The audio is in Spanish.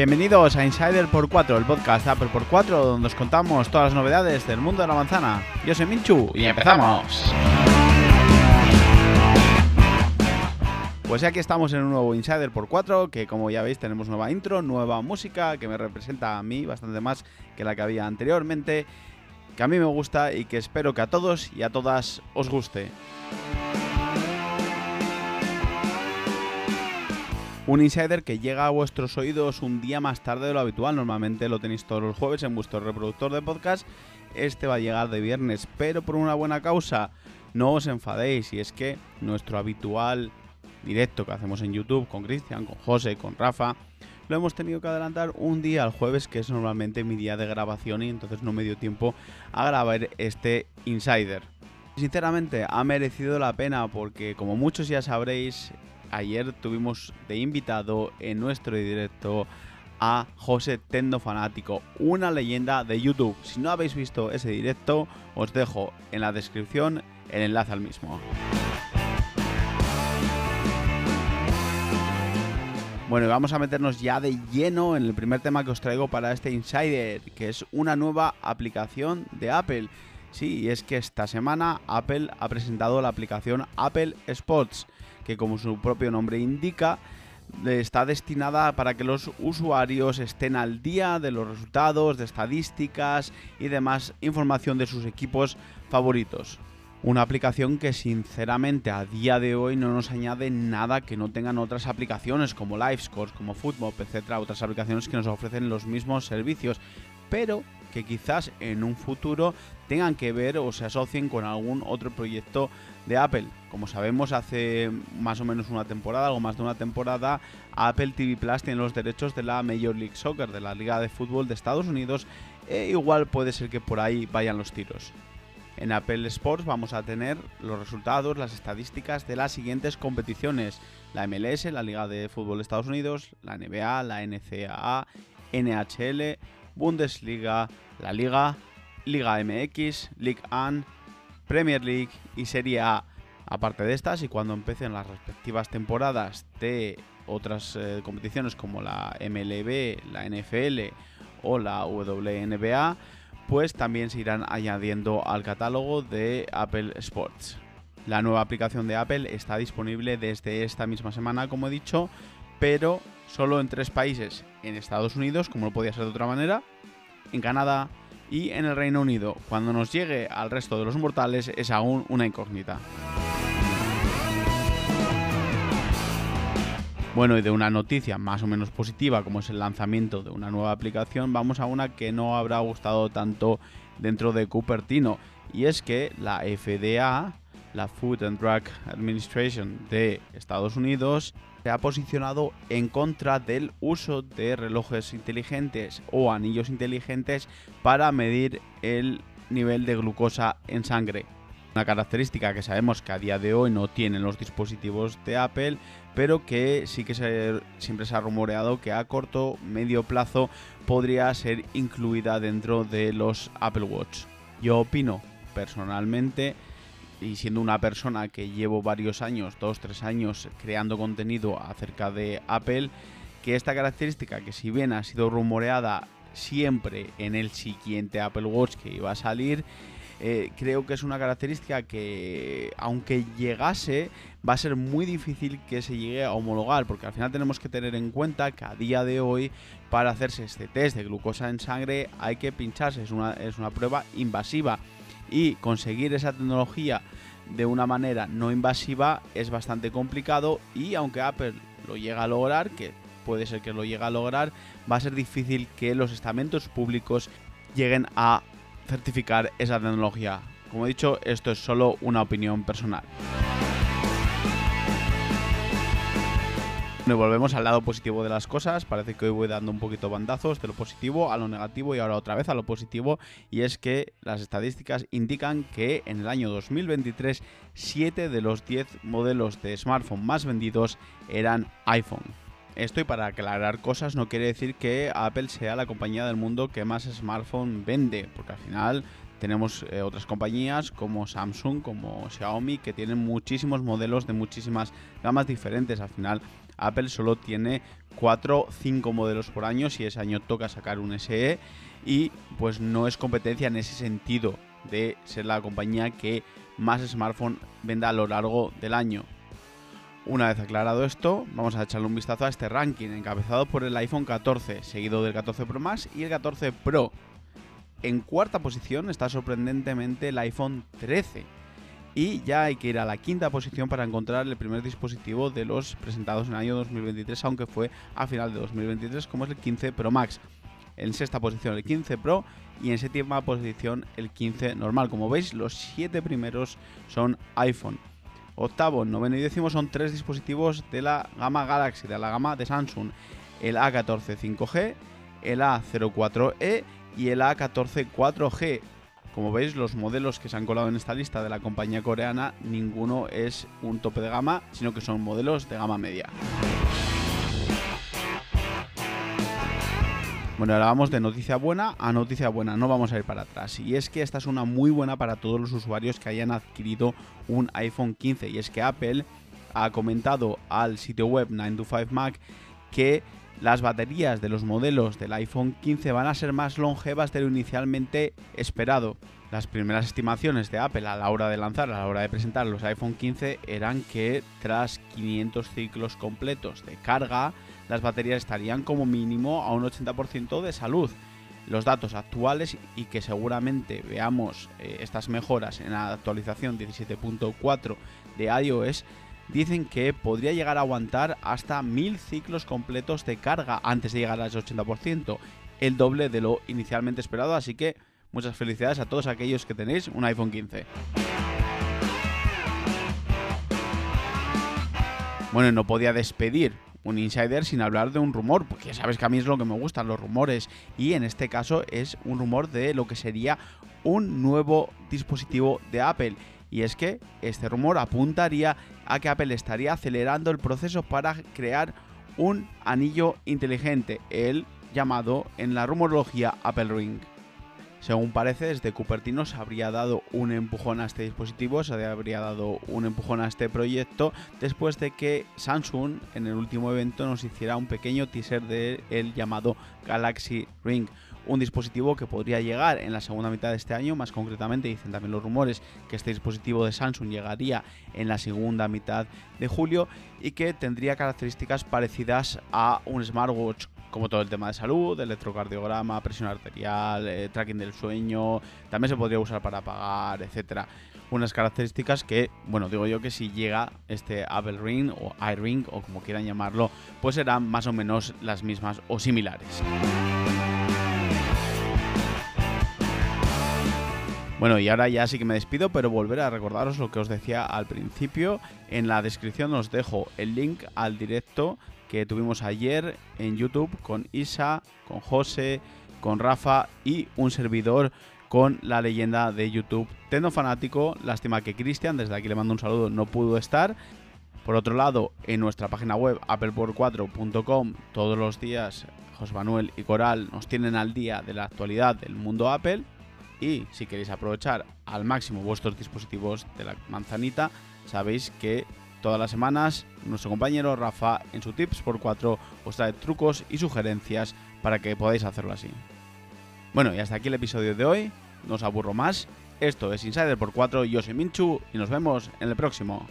Bienvenidos a Insider por 4, el podcast Apple por 4, donde os contamos todas las novedades del mundo de la manzana. Yo soy Minchu y empezamos. Pues aquí estamos en un nuevo Insider por 4, que como ya veis tenemos nueva intro, nueva música, que me representa a mí bastante más que la que había anteriormente, que a mí me gusta y que espero que a todos y a todas os guste. Un insider que llega a vuestros oídos un día más tarde de lo habitual. Normalmente lo tenéis todos los jueves en vuestro reproductor de podcast. Este va a llegar de viernes, pero por una buena causa. No os enfadéis, y es que nuestro habitual directo que hacemos en YouTube con Cristian, con José, con Rafa, lo hemos tenido que adelantar un día al jueves, que es normalmente mi día de grabación, y entonces no me dio tiempo a grabar este Insider. Sinceramente, ha merecido la pena porque, como muchos ya sabréis, ayer tuvimos de invitado en nuestro directo a José Tendo Fanático, una leyenda de YouTube. Si no habéis visto ese directo, os dejo en la descripción el enlace al mismo. Bueno, y vamos a meternos ya de lleno en el primer tema que os traigo para este Insider, que es una nueva aplicación de Apple. Sí, y es que esta semana Apple ha presentado la aplicación Apple Sports que como su propio nombre indica, está destinada para que los usuarios estén al día de los resultados, de estadísticas y demás información de sus equipos favoritos. Una aplicación que sinceramente a día de hoy no nos añade nada que no tengan otras aplicaciones como Livescore, como Football, etc. Otras aplicaciones que nos ofrecen los mismos servicios, pero que quizás en un futuro tengan que ver o se asocien con algún otro proyecto de Apple. Como sabemos, hace más o menos una temporada, algo más de una temporada, Apple TV Plus tiene los derechos de la Major League Soccer, de la Liga de Fútbol de Estados Unidos, e igual puede ser que por ahí vayan los tiros. En Apple Sports vamos a tener los resultados, las estadísticas de las siguientes competiciones. La MLS, la Liga de Fútbol de Estados Unidos, la NBA, la NCAA, NHL, Bundesliga, la Liga, Liga MX, League One, Premier League y Serie A. Aparte de estas, y cuando empiecen las respectivas temporadas de otras eh, competiciones como la MLB, la NFL o la WNBA, pues también se irán añadiendo al catálogo de Apple Sports. La nueva aplicación de Apple está disponible desde esta misma semana, como he dicho, pero solo en tres países. En Estados Unidos, como no podía ser de otra manera, en Canadá y en el Reino Unido. Cuando nos llegue al resto de los mortales es aún una incógnita. Bueno, y de una noticia más o menos positiva como es el lanzamiento de una nueva aplicación, vamos a una que no habrá gustado tanto dentro de Cupertino. Y es que la FDA, la Food and Drug Administration de Estados Unidos, se ha posicionado en contra del uso de relojes inteligentes o anillos inteligentes para medir el nivel de glucosa en sangre. Una característica que sabemos que a día de hoy no tienen los dispositivos de Apple, pero que sí que siempre se ha rumoreado que a corto, medio plazo podría ser incluida dentro de los Apple Watch. Yo opino personalmente y siendo una persona que llevo varios años, dos, tres años, creando contenido acerca de Apple, que esta característica, que si bien ha sido rumoreada siempre en el siguiente Apple Watch que iba a salir, eh, creo que es una característica que, aunque llegase, va a ser muy difícil que se llegue a homologar, porque al final tenemos que tener en cuenta que a día de hoy, para hacerse este test de glucosa en sangre, hay que pincharse, es una, es una prueba invasiva y conseguir esa tecnología de una manera no invasiva es bastante complicado y aunque Apple lo llega a lograr, que puede ser que lo llegue a lograr, va a ser difícil que los estamentos públicos lleguen a certificar esa tecnología. Como he dicho, esto es solo una opinión personal. Y volvemos al lado positivo de las cosas. Parece que hoy voy dando un poquito bandazos de lo positivo a lo negativo y ahora otra vez a lo positivo. Y es que las estadísticas indican que en el año 2023 7 de los 10 modelos de smartphone más vendidos eran iPhone. Esto y para aclarar cosas no quiere decir que Apple sea la compañía del mundo que más smartphone vende, porque al final tenemos eh, otras compañías como Samsung, como Xiaomi, que tienen muchísimos modelos de muchísimas gamas diferentes. Al final, Apple solo tiene 4 5 modelos por año, si ese año toca sacar un SE, y pues no es competencia en ese sentido de ser la compañía que más smartphone venda a lo largo del año. Una vez aclarado esto, vamos a echarle un vistazo a este ranking, encabezado por el iPhone 14, seguido del 14 Pro Max y el 14 Pro. En cuarta posición está sorprendentemente el iPhone 13. Y ya hay que ir a la quinta posición para encontrar el primer dispositivo de los presentados en el año 2023, aunque fue a final de 2023, como es el 15 Pro Max. En sexta posición el 15 Pro y en séptima posición el 15 normal. Como veis, los siete primeros son iPhone. Octavo, noveno y décimo son tres dispositivos de la gama Galaxy, de la gama de Samsung. El A14 5G, el A04e y el A14 4G. Como veis, los modelos que se han colado en esta lista de la compañía coreana, ninguno es un tope de gama, sino que son modelos de gama media. Bueno, ahora vamos de noticia buena a noticia buena, no vamos a ir para atrás. Y es que esta es una muy buena para todos los usuarios que hayan adquirido un iPhone 15. Y es que Apple ha comentado al sitio web 925Mac que las baterías de los modelos del iPhone 15 van a ser más longevas de lo inicialmente esperado. Las primeras estimaciones de Apple a la hora de lanzar, a la hora de presentar los iPhone 15 eran que tras 500 ciclos completos de carga, las baterías estarían como mínimo a un 80% de salud. Los datos actuales y que seguramente veamos eh, estas mejoras en la actualización 17.4 de iOS dicen que podría llegar a aguantar hasta 1000 ciclos completos de carga antes de llegar al 80%, el doble de lo inicialmente esperado, así que muchas felicidades a todos aquellos que tenéis un iPhone 15. Bueno, no podía despedir un insider sin hablar de un rumor, porque ya sabes que a mí es lo que me gustan los rumores y en este caso es un rumor de lo que sería un nuevo dispositivo de Apple. Y es que este rumor apuntaría a que Apple estaría acelerando el proceso para crear un anillo inteligente, el llamado en la rumorología Apple Ring. Según parece, desde Cupertino se habría dado un empujón a este dispositivo, se habría dado un empujón a este proyecto después de que Samsung en el último evento nos hiciera un pequeño teaser del llamado Galaxy Ring. Un dispositivo que podría llegar en la segunda mitad de este año, más concretamente dicen también los rumores que este dispositivo de Samsung llegaría en la segunda mitad de julio y que tendría características parecidas a un smartwatch como todo el tema de salud, electrocardiograma, presión arterial, eh, tracking del sueño, también se podría usar para pagar, etcétera. Unas características que, bueno, digo yo que si llega este Apple Ring o iRing o como quieran llamarlo, pues serán más o menos las mismas o similares. Bueno, y ahora ya sí que me despido, pero volver a recordaros lo que os decía al principio. En la descripción os dejo el link al directo que tuvimos ayer en YouTube con Isa, con José, con Rafa y un servidor con la leyenda de YouTube Tendo Fanático. Lástima que Cristian, desde aquí le mando un saludo, no pudo estar. Por otro lado, en nuestra página web appleport4.com todos los días José Manuel y Coral nos tienen al día de la actualidad del mundo Apple. Y si queréis aprovechar al máximo vuestros dispositivos de la manzanita, sabéis que Todas las semanas, nuestro compañero Rafa en su Tips por 4 os trae trucos y sugerencias para que podáis hacerlo así. Bueno, y hasta aquí el episodio de hoy. No os aburro más. Esto es Insider por 4, yo soy Minchu y nos vemos en el próximo.